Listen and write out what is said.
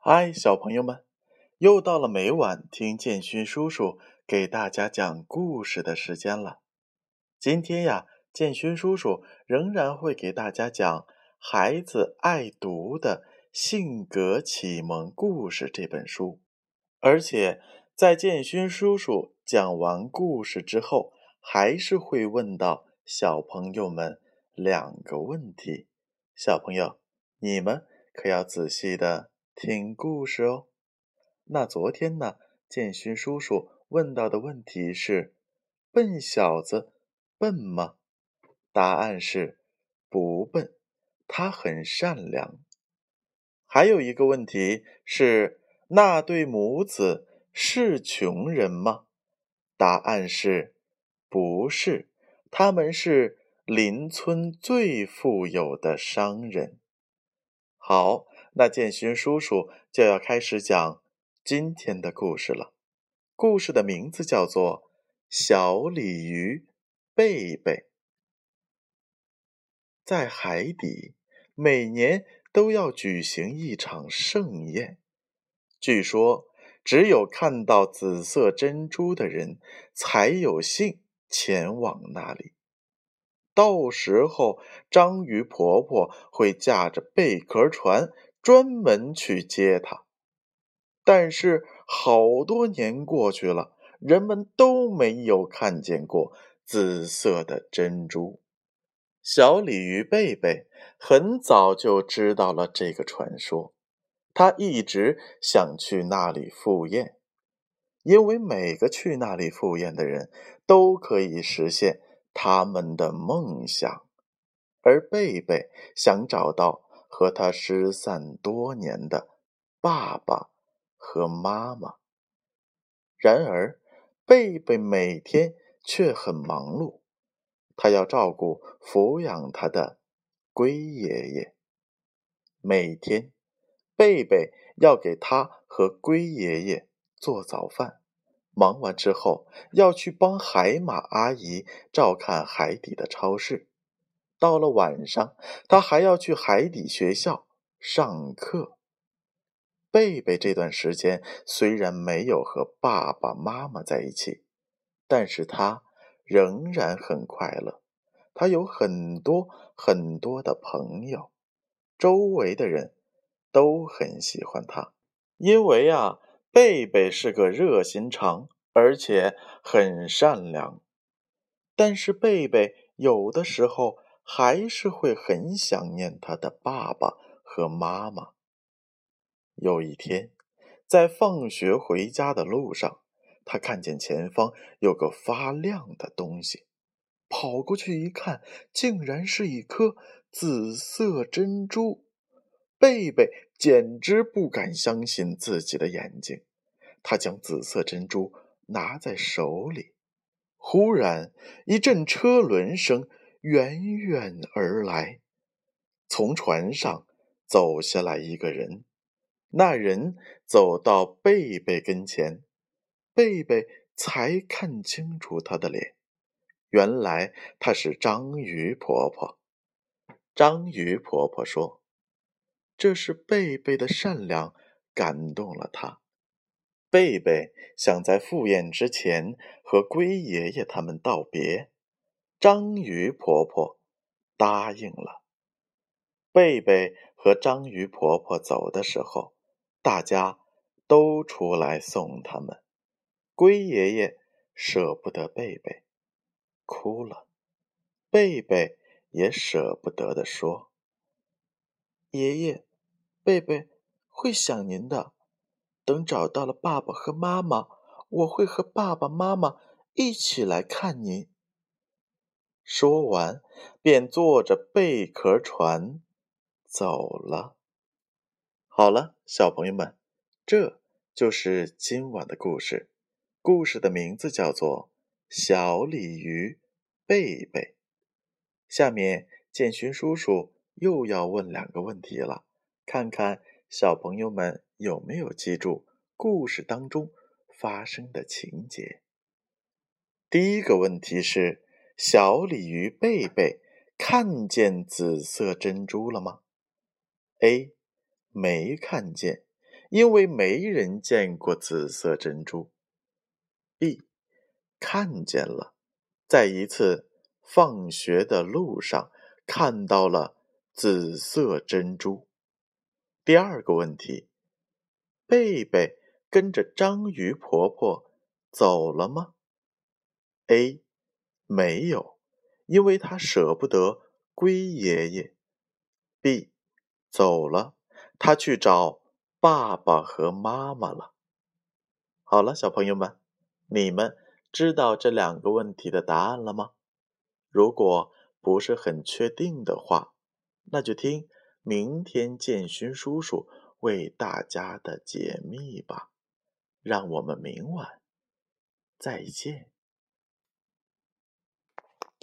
嗨，小朋友们，又到了每晚听建勋叔叔给大家讲故事的时间了。今天呀，建勋叔叔仍然会给大家讲孩子爱读的性格启蒙故事这本书，而且在建勋叔叔讲完故事之后，还是会问到小朋友们两个问题。小朋友，你们可要仔细的。听故事哦。那昨天呢？建勋叔叔问到的问题是：笨小子笨吗？答案是不笨，他很善良。还有一个问题是：那对母子是穷人吗？答案是不是，他们是邻村最富有的商人。好。那建勋叔叔就要开始讲今天的故事了。故事的名字叫做《小鲤鱼贝贝》。在海底，每年都要举行一场盛宴。据说，只有看到紫色珍珠的人才有幸前往那里。到时候，章鱼婆婆会驾着贝壳船。专门去接他，但是好多年过去了，人们都没有看见过紫色的珍珠。小鲤鱼贝贝很早就知道了这个传说，他一直想去那里赴宴，因为每个去那里赴宴的人都可以实现他们的梦想，而贝贝想找到。和他失散多年的爸爸和妈妈。然而，贝贝每天却很忙碌，他要照顾抚养他的龟爷爷。每天，贝贝要给他和龟爷爷做早饭，忙完之后要去帮海马阿姨照看海底的超市。到了晚上，他还要去海底学校上课。贝贝这段时间虽然没有和爸爸妈妈在一起，但是他仍然很快乐。他有很多很多的朋友，周围的人都很喜欢他，因为啊，贝贝是个热心肠，而且很善良。但是贝贝有的时候。还是会很想念他的爸爸和妈妈。有一天，在放学回家的路上，他看见前方有个发亮的东西，跑过去一看，竟然是一颗紫色珍珠。贝贝简直不敢相信自己的眼睛，他将紫色珍珠拿在手里，忽然一阵车轮声。远远而来，从船上走下来一个人。那人走到贝贝跟前，贝贝才看清楚他的脸。原来她是章鱼婆婆。章鱼婆婆说：“这是贝贝的善良感动了她。贝贝想在赴宴之前和龟爷爷他们道别。”章鱼婆婆答应了。贝贝和章鱼婆婆走的时候，大家都出来送他们。龟爷爷舍不得贝贝，哭了。贝贝也舍不得的说：“爷爷，贝贝会想您的。等找到了爸爸和妈妈，我会和爸爸妈妈一起来看您。”说完，便坐着贝壳船走了。好了，小朋友们，这就是今晚的故事。故事的名字叫做《小鲤鱼贝贝》。下面，建勋叔叔又要问两个问题了，看看小朋友们有没有记住故事当中发生的情节。第一个问题是。小鲤鱼贝贝看见紫色珍珠了吗？A. 没看见，因为没人见过紫色珍珠。B 看见了，在一次放学的路上看到了紫色珍珠。第二个问题，贝贝跟着章鱼婆婆走了吗？A 没有，因为他舍不得龟爷爷。B 走了，他去找爸爸和妈妈了。好了，小朋友们，你们知道这两个问题的答案了吗？如果不是很确定的话，那就听明天建勋叔叔为大家的解密吧。让我们明晚再见。